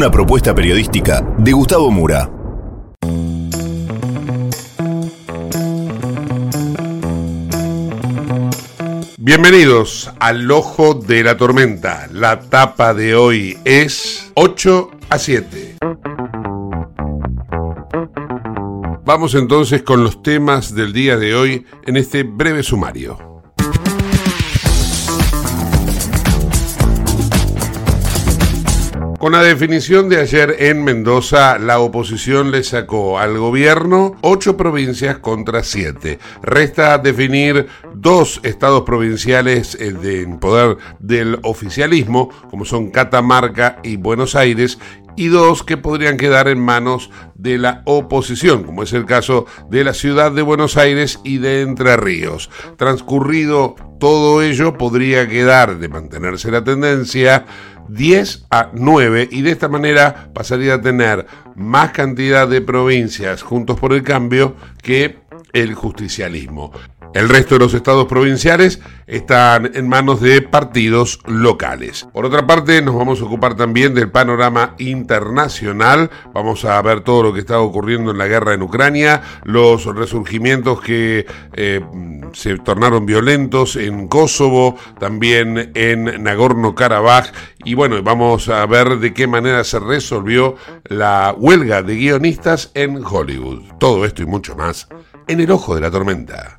Una propuesta periodística de Gustavo Mura. Bienvenidos al Ojo de la Tormenta. La tapa de hoy es 8 a 7. Vamos entonces con los temas del día de hoy en este breve sumario. Con la definición de ayer en Mendoza, la oposición le sacó al gobierno ocho provincias contra siete. Resta definir dos estados provinciales eh, en poder del oficialismo, como son Catamarca y Buenos Aires, y dos que podrían quedar en manos de la oposición, como es el caso de la ciudad de Buenos Aires y de Entre Ríos. Transcurrido todo ello, podría quedar de mantenerse la tendencia 10 a 9 y de esta manera pasaría a tener más cantidad de provincias juntos por el cambio que el justicialismo. El resto de los estados provinciales están en manos de partidos locales. Por otra parte, nos vamos a ocupar también del panorama internacional. Vamos a ver todo lo que está ocurriendo en la guerra en Ucrania, los resurgimientos que eh, se tornaron violentos en Kosovo, también en Nagorno-Karabaj. Y bueno, vamos a ver de qué manera se resolvió la huelga de guionistas en Hollywood. Todo esto y mucho más en el ojo de la tormenta.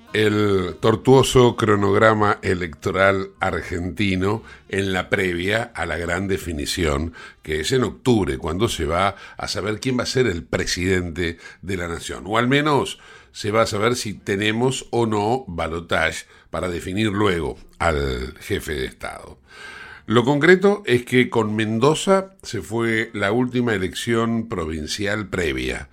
el tortuoso cronograma electoral argentino en la previa a la gran definición, que es en octubre, cuando se va a saber quién va a ser el presidente de la nación, o al menos se va a saber si tenemos o no balotage para definir luego al jefe de Estado. Lo concreto es que con Mendoza se fue la última elección provincial previa.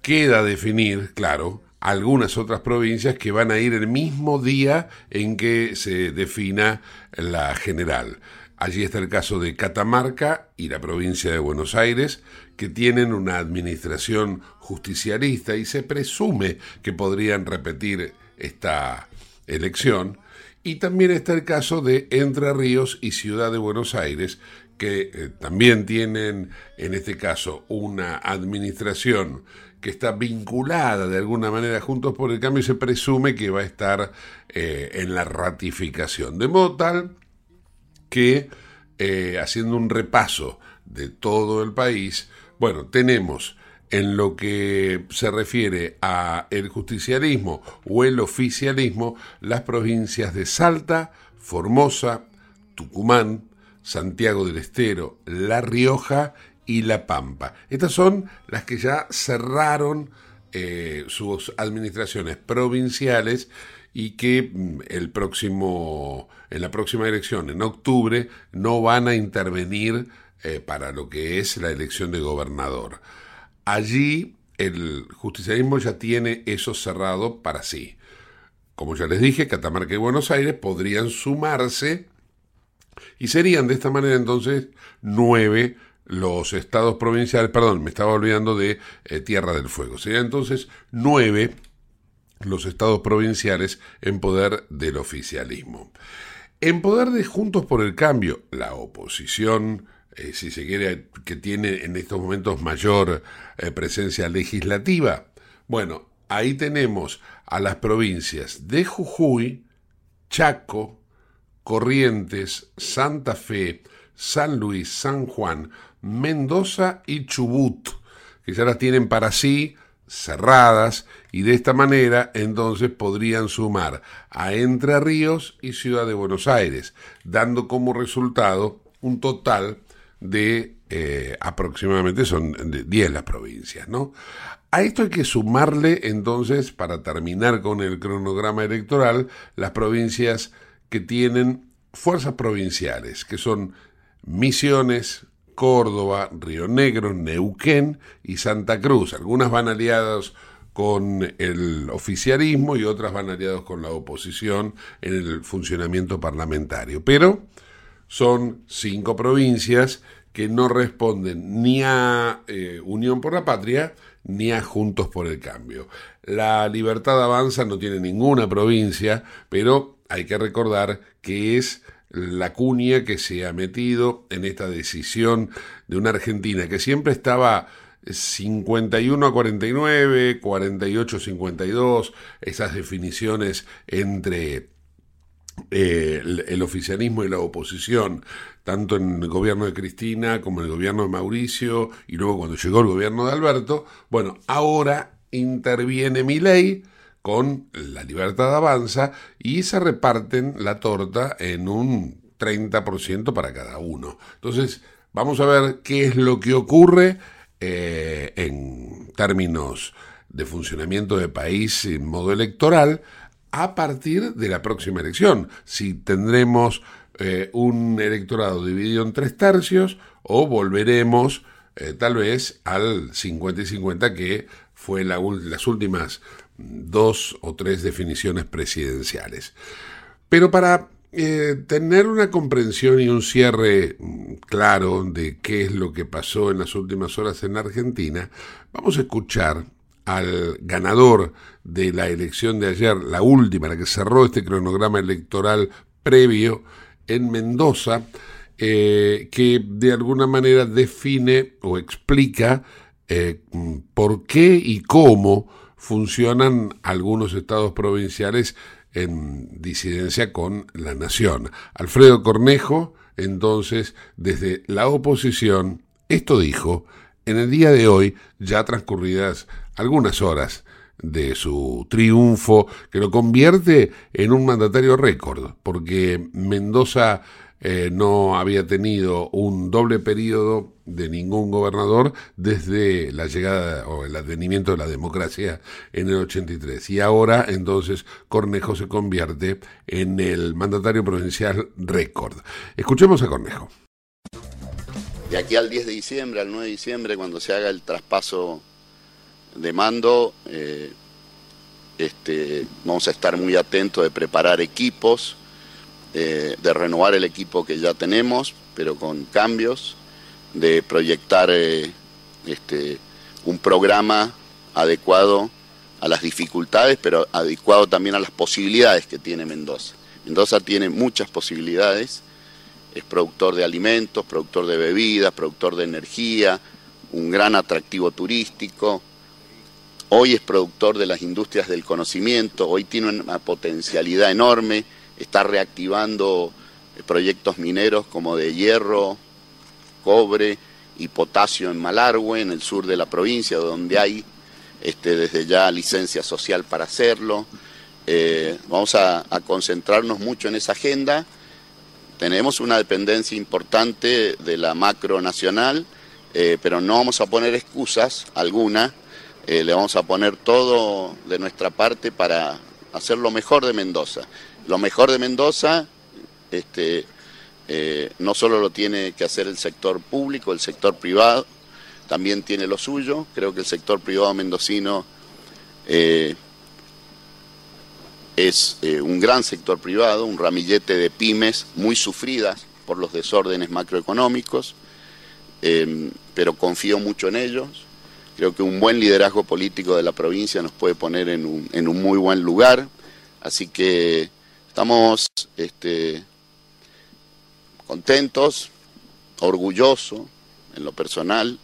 Queda definir, claro, algunas otras provincias que van a ir el mismo día en que se defina la general. Allí está el caso de Catamarca y la provincia de Buenos Aires, que tienen una administración justicialista y se presume que podrían repetir esta elección. Y también está el caso de Entre Ríos y Ciudad de Buenos Aires, que eh, también tienen en este caso una administración que está vinculada de alguna manera Juntos por el Cambio y se presume que va a estar eh, en la ratificación. De modo tal que, eh, haciendo un repaso de todo el país, bueno, tenemos en lo que se refiere a el justicialismo o el oficialismo, las provincias de Salta, Formosa, Tucumán, Santiago del Estero, La Rioja y La Pampa. Estas son las que ya cerraron eh, sus administraciones provinciales y que mm, el próximo, en la próxima elección, en octubre, no van a intervenir eh, para lo que es la elección de gobernador. Allí el justicialismo ya tiene eso cerrado para sí. Como ya les dije, Catamarca y Buenos Aires podrían sumarse y serían de esta manera entonces nueve los estados provinciales, perdón, me estaba olvidando de eh, Tierra del Fuego. Serían entonces nueve los estados provinciales en poder del oficialismo. En poder de Juntos por el Cambio, la oposición eh, si se quiere, que tiene en estos momentos mayor eh, presencia legislativa. Bueno, ahí tenemos a las provincias de Jujuy, Chaco, Corrientes, Santa Fe, San Luis, San Juan, Mendoza y Chubut, que ya las tienen para sí cerradas y de esta manera entonces podrían sumar a Entre Ríos y Ciudad de Buenos Aires, dando como resultado un total de eh, aproximadamente son 10 las provincias, ¿no? A esto hay que sumarle entonces, para terminar con el cronograma electoral, las provincias que tienen fuerzas provinciales, que son Misiones, Córdoba, Río Negro, Neuquén y Santa Cruz. Algunas van aliadas con el oficialismo y otras van aliadas con la oposición en el funcionamiento parlamentario. Pero son cinco provincias que no responden ni a eh, Unión por la Patria ni a Juntos por el Cambio. La Libertad Avanza no tiene ninguna provincia, pero hay que recordar que es la cuña que se ha metido en esta decisión de una Argentina que siempre estaba 51 a 49, 48 a 52, esas definiciones entre eh, el, oficialismo y la oposición, tanto en el gobierno de Cristina como en el gobierno de Mauricio y luego cuando llegó el gobierno de Alberto, bueno, ahora interviene mi ley con la libertad avanza y se reparten la torta en un 30% para cada uno. Entonces, vamos a ver qué es lo que ocurre eh, en términos de funcionamiento de país en modo electoral a partir de la próxima elección, si tendremos eh, un electorado dividido en tres tercios o volveremos eh, tal vez al 50 y 50 que fue las últimas dos o tres definiciones presidenciales. Pero para eh, tener una comprensión y un cierre mm, claro de qué es lo que pasó en las últimas horas en Argentina, vamos a escuchar al ganador de la elección de ayer, la última, la que cerró este cronograma electoral previo en Mendoza, eh, que de alguna manera define o explica eh, por qué y cómo funcionan algunos estados provinciales en disidencia con la nación. Alfredo Cornejo, entonces, desde la oposición, esto dijo en el día de hoy, ya transcurridas algunas horas de su triunfo, que lo convierte en un mandatario récord, porque Mendoza eh, no había tenido un doble periodo de ningún gobernador desde la llegada o el advenimiento de la democracia en el 83. Y ahora entonces Cornejo se convierte en el mandatario provincial récord. Escuchemos a Cornejo. De aquí al 10 de diciembre, al 9 de diciembre, cuando se haga el traspaso de mando, eh, este, vamos a estar muy atentos de preparar equipos, de renovar el equipo que ya tenemos, pero con cambios, de proyectar eh, este, un programa adecuado a las dificultades, pero adecuado también a las posibilidades que tiene Mendoza. Mendoza tiene muchas posibilidades, es productor de alimentos, productor de bebidas, productor de energía, un gran atractivo turístico, hoy es productor de las industrias del conocimiento, hoy tiene una potencialidad enorme, está reactivando eh, proyectos mineros como de hierro, cobre y potasio en Malargüe, en el sur de la provincia, donde hay este, desde ya licencia social para hacerlo. Eh, vamos a, concentrarnos mucho en esa agenda. Tenemos una dependencia importante de la macro nacional, eh, pero no vamos a poner excusas alguna. Le vamos a poner todo de nuestra parte para hacer lo mejor de Mendoza. Lo mejor de Mendoza este, no solo lo tiene que hacer el sector público, el sector privado, también tiene lo suyo. Creo que el sector privado mendocino es eh, un gran sector privado, un ramillete de pymes muy sufridas por los desórdenes macroeconómicos, pero confío mucho en ellos. Creo que un buen liderazgo político de la provincia nos puede poner en un, muy buen lugar. Así que estamos este, contentos, orgullosos en lo personal.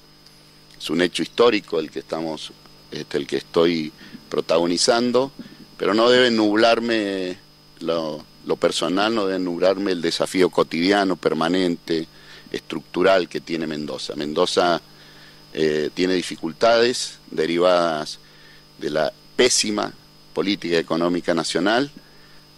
Es un hecho histórico el que estamos, este, el que estoy protagonizando pero no debe nublarme lo, personal, no debe nublarme el desafío cotidiano, permanente, estructural que tiene Mendoza. Mendoza eh, tiene dificultades derivadas de la pésima política económica nacional,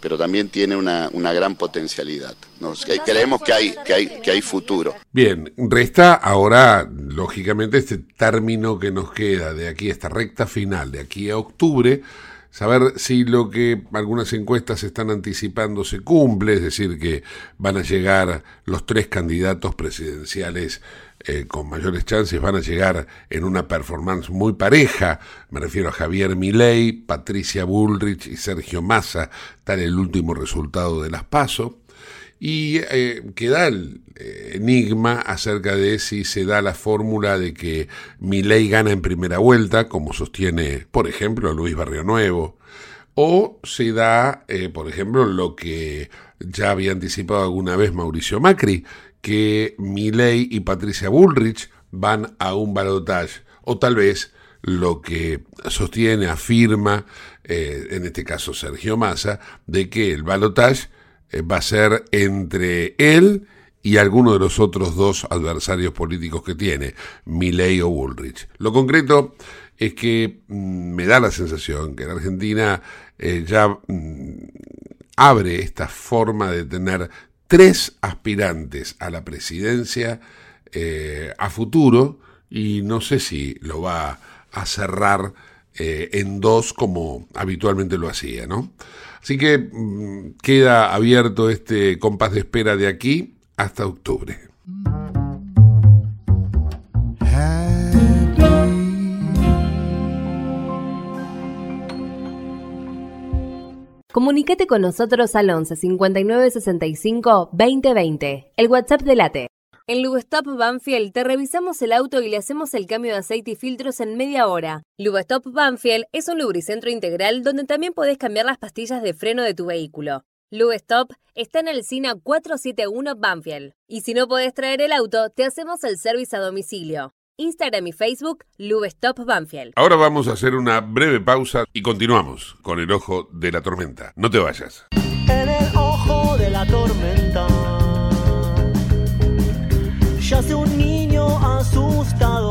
pero también tiene una, gran potencialidad. Nos, creemos que hay, que, hay, que hay futuro. Bien, resta ahora, lógicamente, este término que nos queda de aquí, esta recta final, de aquí a octubre, saber si lo que algunas encuestas están anticipando se cumple, es decir, que van a llegar los tres candidatos presidenciales eh, con mayores chances, van a llegar en una performance muy pareja, me refiero a Javier Milei, Patricia Bullrich y Sergio Massa, tal el último resultado de las PASO. Y eh, queda el eh, enigma acerca de si se da la fórmula de que ley gana en primera vuelta, como sostiene, por ejemplo, Luis Barrio Nuevo, o se da, eh, por ejemplo, lo que ya había anticipado alguna vez Mauricio Macri, que Milei y Patricia Bullrich van a un balotaje, o tal vez lo que sostiene, afirma, en este caso Sergio Massa, de que el balotaje eh, va a ser entre él y alguno de los otros dos adversarios políticos que tiene, Milley o Bullrich. Lo concreto es que mm, me da la sensación que en Argentina eh, ya mm, abre esta forma de tener tres aspirantes a la presidencia eh, a futuro y no sé si lo va a cerrar en dos como habitualmente lo hacía, ¿no? Así que mm, queda abierto este compás de espera de aquí hasta octubre. Comunicate con nosotros al 11 59 65 2020, el WhatsApp de Late. En Lubestop Banfield te revisamos el auto y le hacemos el cambio de aceite y filtros en media hora. Lubestop Banfield es un lubricentro integral donde también podés cambiar las pastillas de freno de tu vehículo. Lubestop está en el SINA 471 Banfield. Y si no podés traer el auto, te hacemos el servicio a domicilio. Instagram y Facebook, Lubestop Banfield. Ahora vamos a hacer una breve pausa y continuamos con el ojo de la tormenta. No te vayas. En el ojo de la tormenta yace un niño asustado.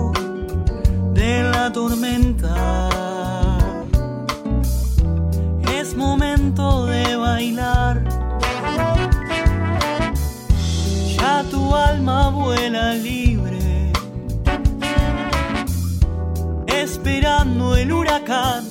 tormenta es momento de bailar. Ya tu alma vuela libre, esperando el huracán.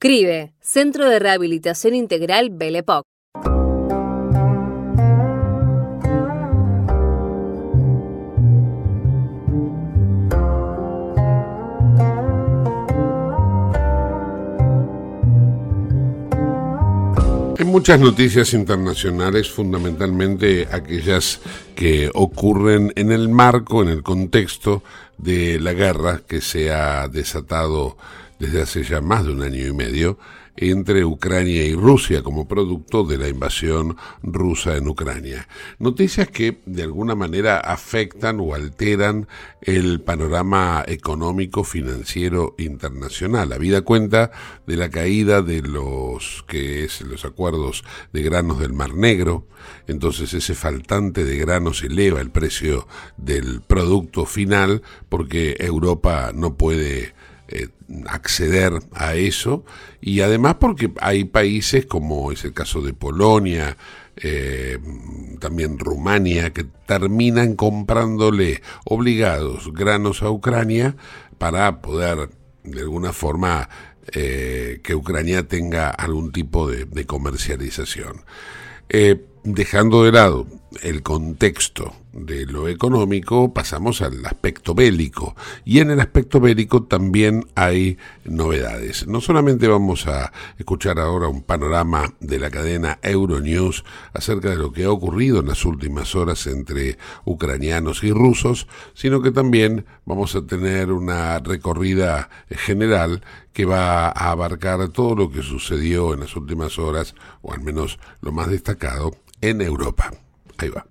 CRIBE, Centro de Rehabilitación Integral Belepoc. Hay muchas noticias internacionales, fundamentalmente aquellas que ocurren en el marco, en el contexto de la guerra que se ha desatado desde hace ya más de un año y medio entre Ucrania y Rusia como producto de la invasión rusa en Ucrania. Noticias que de alguna manera afectan o alteran el panorama económico financiero internacional. Habida cuenta de la caída de los que es los acuerdos de granos del Mar Negro, entonces ese faltante de granos eleva el precio del producto final porque Europa no puede eh, acceder a eso y además porque hay países como es el caso de Polonia, eh, también Rumania, que terminan comprándole obligados granos a Ucrania para poder de alguna forma eh, que Ucrania tenga algún tipo de, comercialización. Dejando de lado el contexto de lo económico, pasamos al aspecto bélico. Y en el aspecto bélico también hay novedades. No solamente vamos a escuchar ahora un panorama de la cadena Euronews acerca de lo que ha ocurrido en las últimas horas entre ucranianos y rusos, sino que también vamos a tener una recorrida general que va a abarcar todo lo que sucedió en las últimas horas, o al menos lo más destacado, en Europa. Ahí va.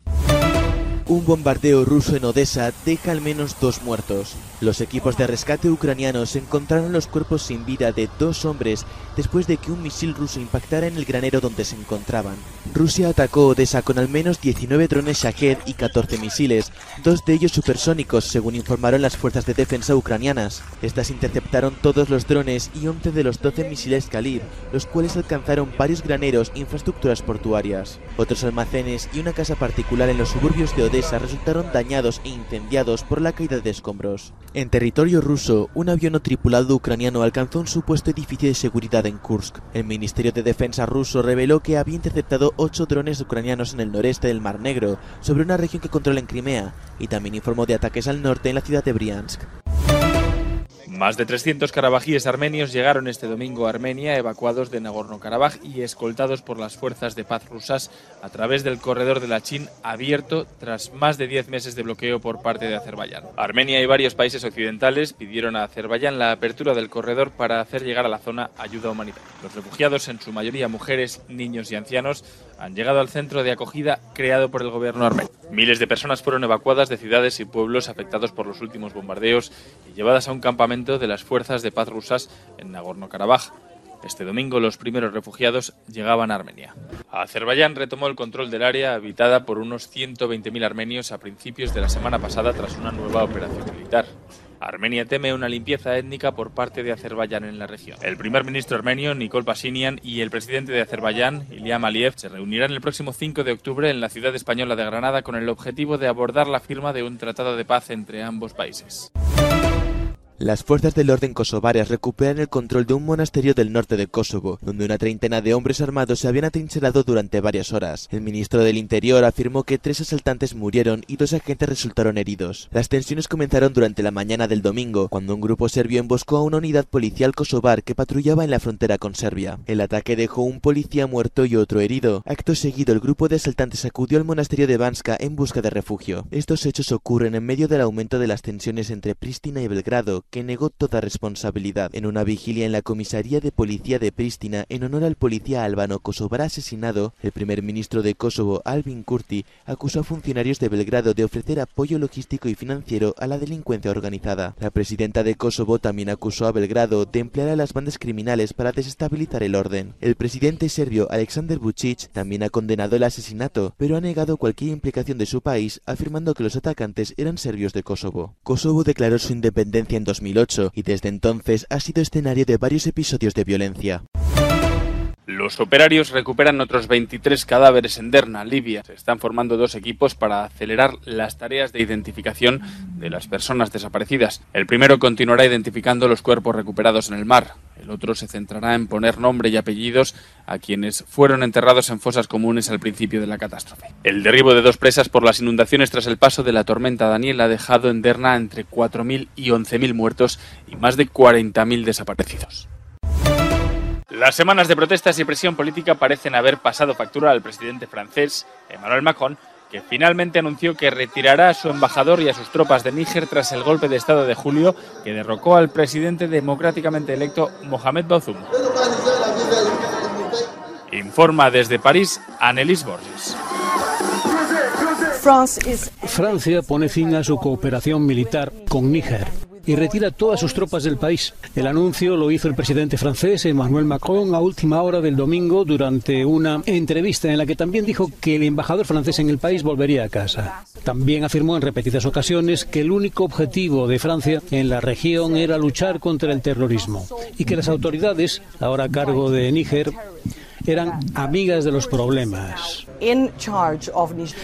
Un bombardeo ruso en Odessa deja al menos dos muertos. Los equipos de rescate ucranianos encontraron los cuerpos sin vida de dos hombres después de que un misil ruso impactara en el granero donde se encontraban. Rusia atacó Odessa con al menos 19 drones Shahed y 14 misiles, dos de ellos supersónicos, según informaron las fuerzas de defensa ucranianas. Estas interceptaron todos los drones y 11 de los 12 misiles Kalib, los cuales alcanzaron varios graneros e infraestructuras portuarias. Otros almacenes y una casa particular en los suburbios de Odessa resultaron dañados e incendiados por la caída de escombros. En territorio ruso, un avión no tripulado ucraniano alcanzó un supuesto edificio de seguridad en Kursk. El Ministerio de Defensa ruso reveló que había interceptado ocho drones ucranianos en el noreste del Mar Negro, sobre una región que controla en Crimea, y también informó de ataques al norte en la ciudad de Briansk. Más de 300 carabajíes armenios llegaron este domingo a Armenia, evacuados de Nagorno-Karabaj y escoltados por las fuerzas de paz rusas a través del corredor de la Chin abierto tras más de 10 meses de bloqueo por parte de Azerbaiyán. Armenia y varios países occidentales pidieron a Azerbaiyán la apertura del corredor para hacer llegar a la zona ayuda humanitaria. Los refugiados, en su mayoría mujeres, niños y ancianos, han llegado al centro de acogida creado por el gobierno armenio. Miles de personas fueron evacuadas de ciudades y pueblos afectados por los últimos bombardeos y llevadas a un campamento de las fuerzas de paz rusas en Nagorno-Karabaj. Este domingo los primeros refugiados llegaban a Armenia. Azerbaiyán retomó el control del área habitada por unos 120.000 armenios a principios de la semana pasada tras una nueva operación militar. Armenia teme una limpieza étnica por parte de Azerbaiyán en la región. El primer ministro armenio, Nikol Pashinyan, y el presidente de Azerbaiyán, Ilham Aliyev, se reunirán el próximo 5 de octubre en la ciudad española de Granada con el objetivo de abordar la firma de un tratado de paz entre ambos países. Las fuerzas del orden kosovarias recuperan el control de un monasterio del norte de Kosovo, donde una treintena de hombres armados se habían atrincherado durante varias horas. El ministro del Interior afirmó que tres asaltantes murieron y dos agentes resultaron heridos. Las tensiones comenzaron durante la mañana del domingo, cuando un grupo serbio emboscó a una unidad policial kosovar que patrullaba en la frontera con Serbia. El ataque dejó un policía muerto y otro herido. Acto seguido, el grupo de asaltantes acudió al monasterio de Banska en busca de refugio. Estos hechos ocurren en medio del aumento de las tensiones entre Pristina y Belgrado, que negó toda responsabilidad. En una vigilia en la comisaría de policía de Pristina, en honor al policía albano kosovar asesinado, el primer ministro de Kosovo, Albin Kurti, acusó a funcionarios de Belgrado de ofrecer apoyo logístico y financiero a la delincuencia organizada. La presidenta de Kosovo también acusó a Belgrado de emplear a las bandas criminales para desestabilizar el orden. El presidente serbio Aleksandar Vučić también ha condenado el asesinato, pero ha negado cualquier implicación de su país, afirmando que los atacantes eran serbios de Kosovo. Kosovo declaró su independencia en 2008 y desde entonces ha sido escenario de varios episodios de violencia. Los operarios recuperan otros 23 cadáveres en Derna, Libia. Se están formando dos equipos para acelerar las tareas de identificación de las personas desaparecidas. El primero continuará identificando los cuerpos recuperados en el mar. El otro se centrará en poner nombre y apellidos a quienes fueron enterrados en fosas comunes al principio de la catástrofe. El derribo de dos presas por las inundaciones tras el paso de la tormenta Daniel ha dejado en Derna entre 4.000 y 11.000 muertos y más de 40.000 desaparecidos. Las semanas de protestas y presión política parecen haber pasado factura al presidente francés, Emmanuel Macron, que finalmente anunció que retirará a su embajador y a sus tropas de Níger tras el golpe de Estado de julio que derrocó al presidente democráticamente electo Mohamed Bazoum. Informa desde París Annelies Borges. Francia pone fin a su cooperación militar con Níger y retira todas sus tropas del país. El anuncio lo hizo el presidente francés Emmanuel Macron a última hora del domingo durante una entrevista en la que también dijo que el embajador francés en el país volvería a casa. También afirmó en repetidas ocasiones que el único objetivo de Francia en la región era luchar contra el terrorismo y que las autoridades, ahora a cargo de Níger, eran amigas de los problemas.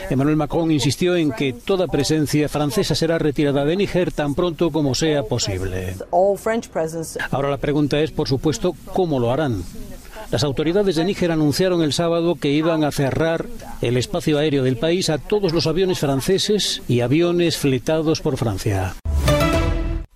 Emmanuel Macron insistió en que toda presencia francesa será retirada de Níger tan pronto como sea posible. Ahora la pregunta es, por supuesto, ¿cómo lo harán? Las autoridades de Níger anunciaron el sábado que iban a cerrar el espacio aéreo del país a todos los aviones franceses y aviones fletados por Francia.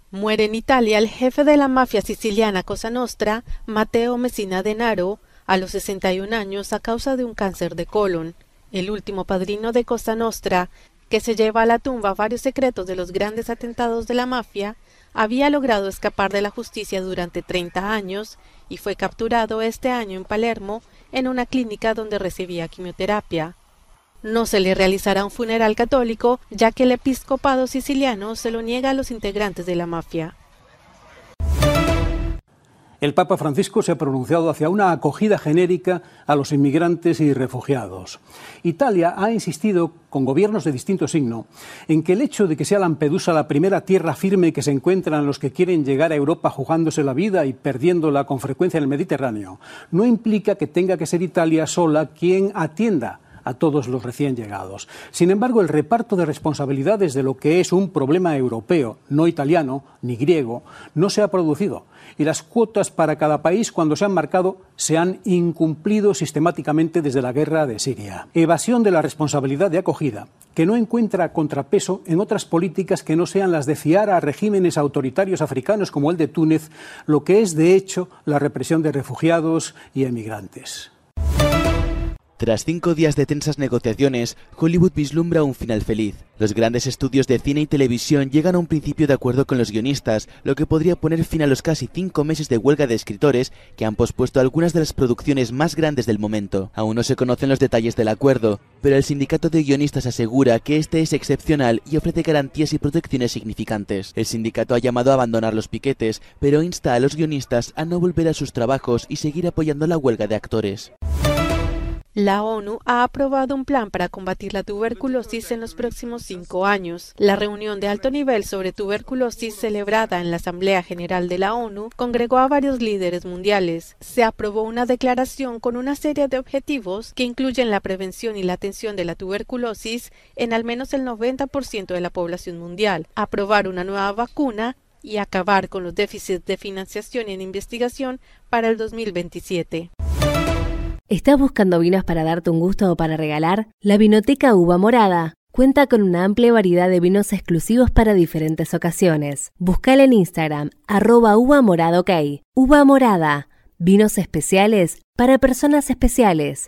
Muere en Italia el jefe de la mafia siciliana Cosa Nostra, Matteo Messina Denaro, a los 61 años a causa de un cáncer de colon. El último padrino de Costa Nostra, que se lleva a la tumba varios secretos de los grandes atentados de la mafia, había logrado escapar de la justicia durante 30 años y fue capturado este año en Palermo en una clínica donde recibía quimioterapia. No se le realizará un funeral católico, ya que el episcopado siciliano se lo niega a los integrantes de la mafia. El Papa Francisco se ha pronunciado hacia una acogida genérica a los inmigrantes y refugiados. Italia ha insistido, con gobiernos de distinto signo, en que el hecho de que sea Lampedusa la primera tierra firme que se encuentran los que quieren llegar a Europa jugándose la vida y perdiéndola con frecuencia en el Mediterráneo, no implica que tenga que ser Italia sola quien atienda a todos los recién llegados. Sin embargo, el reparto de responsabilidades de lo que es un problema europeo, no italiano ni griego, no se ha producido y las cuotas para cada país cuando se han marcado se han incumplido sistemáticamente desde la guerra de Siria. Evasión de la responsabilidad de acogida, que no encuentra contrapeso en otras políticas que no sean las de fiar a regímenes autoritarios africanos como el de Túnez, lo que es de hecho la represión de refugiados y emigrantes. Tras cinco días de tensas negociaciones, Hollywood vislumbra un final feliz. Los grandes estudios de cine y televisión llegan a un principio de acuerdo con los guionistas, lo que podría poner fin a los casi cinco meses de huelga de escritores que han pospuesto algunas de las producciones más grandes del momento. Aún no se conocen los detalles del acuerdo, pero el sindicato de guionistas asegura que este es excepcional y ofrece garantías y protecciones significantes. El sindicato ha llamado a abandonar los piquetes, pero insta a los guionistas a no volver a sus trabajos y seguir apoyando la huelga de actores. La ONU ha aprobado un plan para combatir la tuberculosis en los próximos cinco años. La reunión de alto nivel sobre tuberculosis celebrada en la Asamblea General de la ONU congregó a varios líderes mundiales. Se aprobó una declaración con una serie de objetivos que incluyen la prevención y la atención de la tuberculosis en al menos el 90% de la población mundial, aprobar una nueva vacuna y acabar con los déficits de financiación en investigación para el 2027. ¿Estás buscando vinos para darte un gusto o para regalar? La Vinoteca Uva Morada cuenta con una amplia variedad de vinos exclusivos para diferentes ocasiones. Búscala en Instagram, arroba uva morada. Uva morada, vinos especiales para personas especiales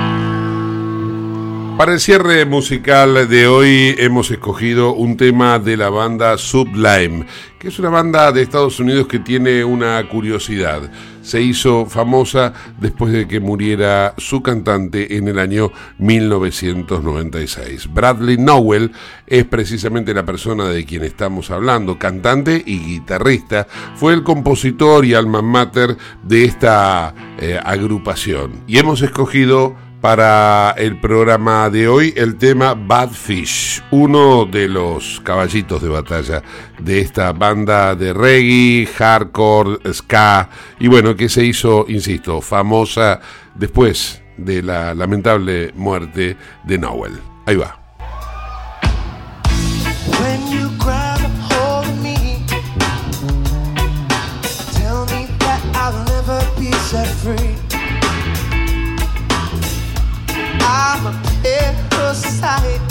Para el cierre musical de hoy hemos escogido un tema de la banda Sublime, que es una banda de Estados Unidos que tiene una curiosidad. Se hizo famosa después de que muriera su cantante en el año 1996. Bradley Nowell es precisamente la persona de quien estamos hablando, cantante y guitarrista. Fue el compositor y alma mater de esta eh, agrupación. Y hemos escogido para el programa de hoy el tema Bad Fish, uno de los caballitos de batalla de esta banda de reggae, hardcore, ska y bueno, que se hizo, insisto, famosa después de la lamentable muerte de Noel. Ahí va. Parasite.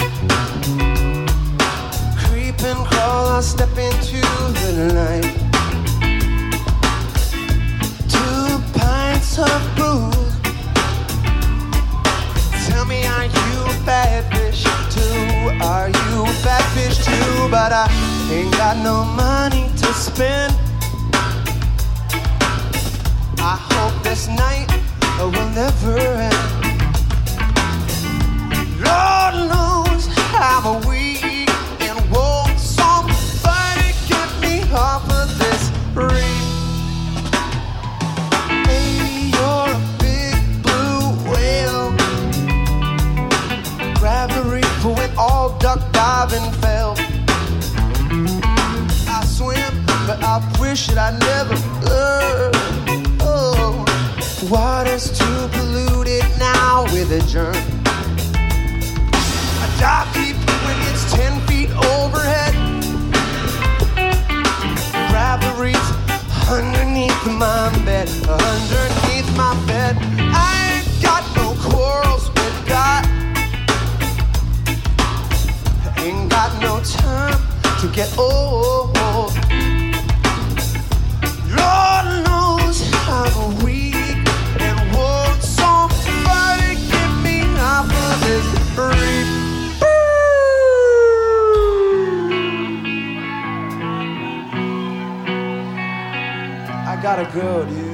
Creep and crawl, I step into the night. Two pints of booze. Tell me, are you a bad fish too? Are you a bad fish too? But I ain't got no money to spend. Get old. Lord knows I'm weak and want somebody get me off of this reef. I gotta go, dude.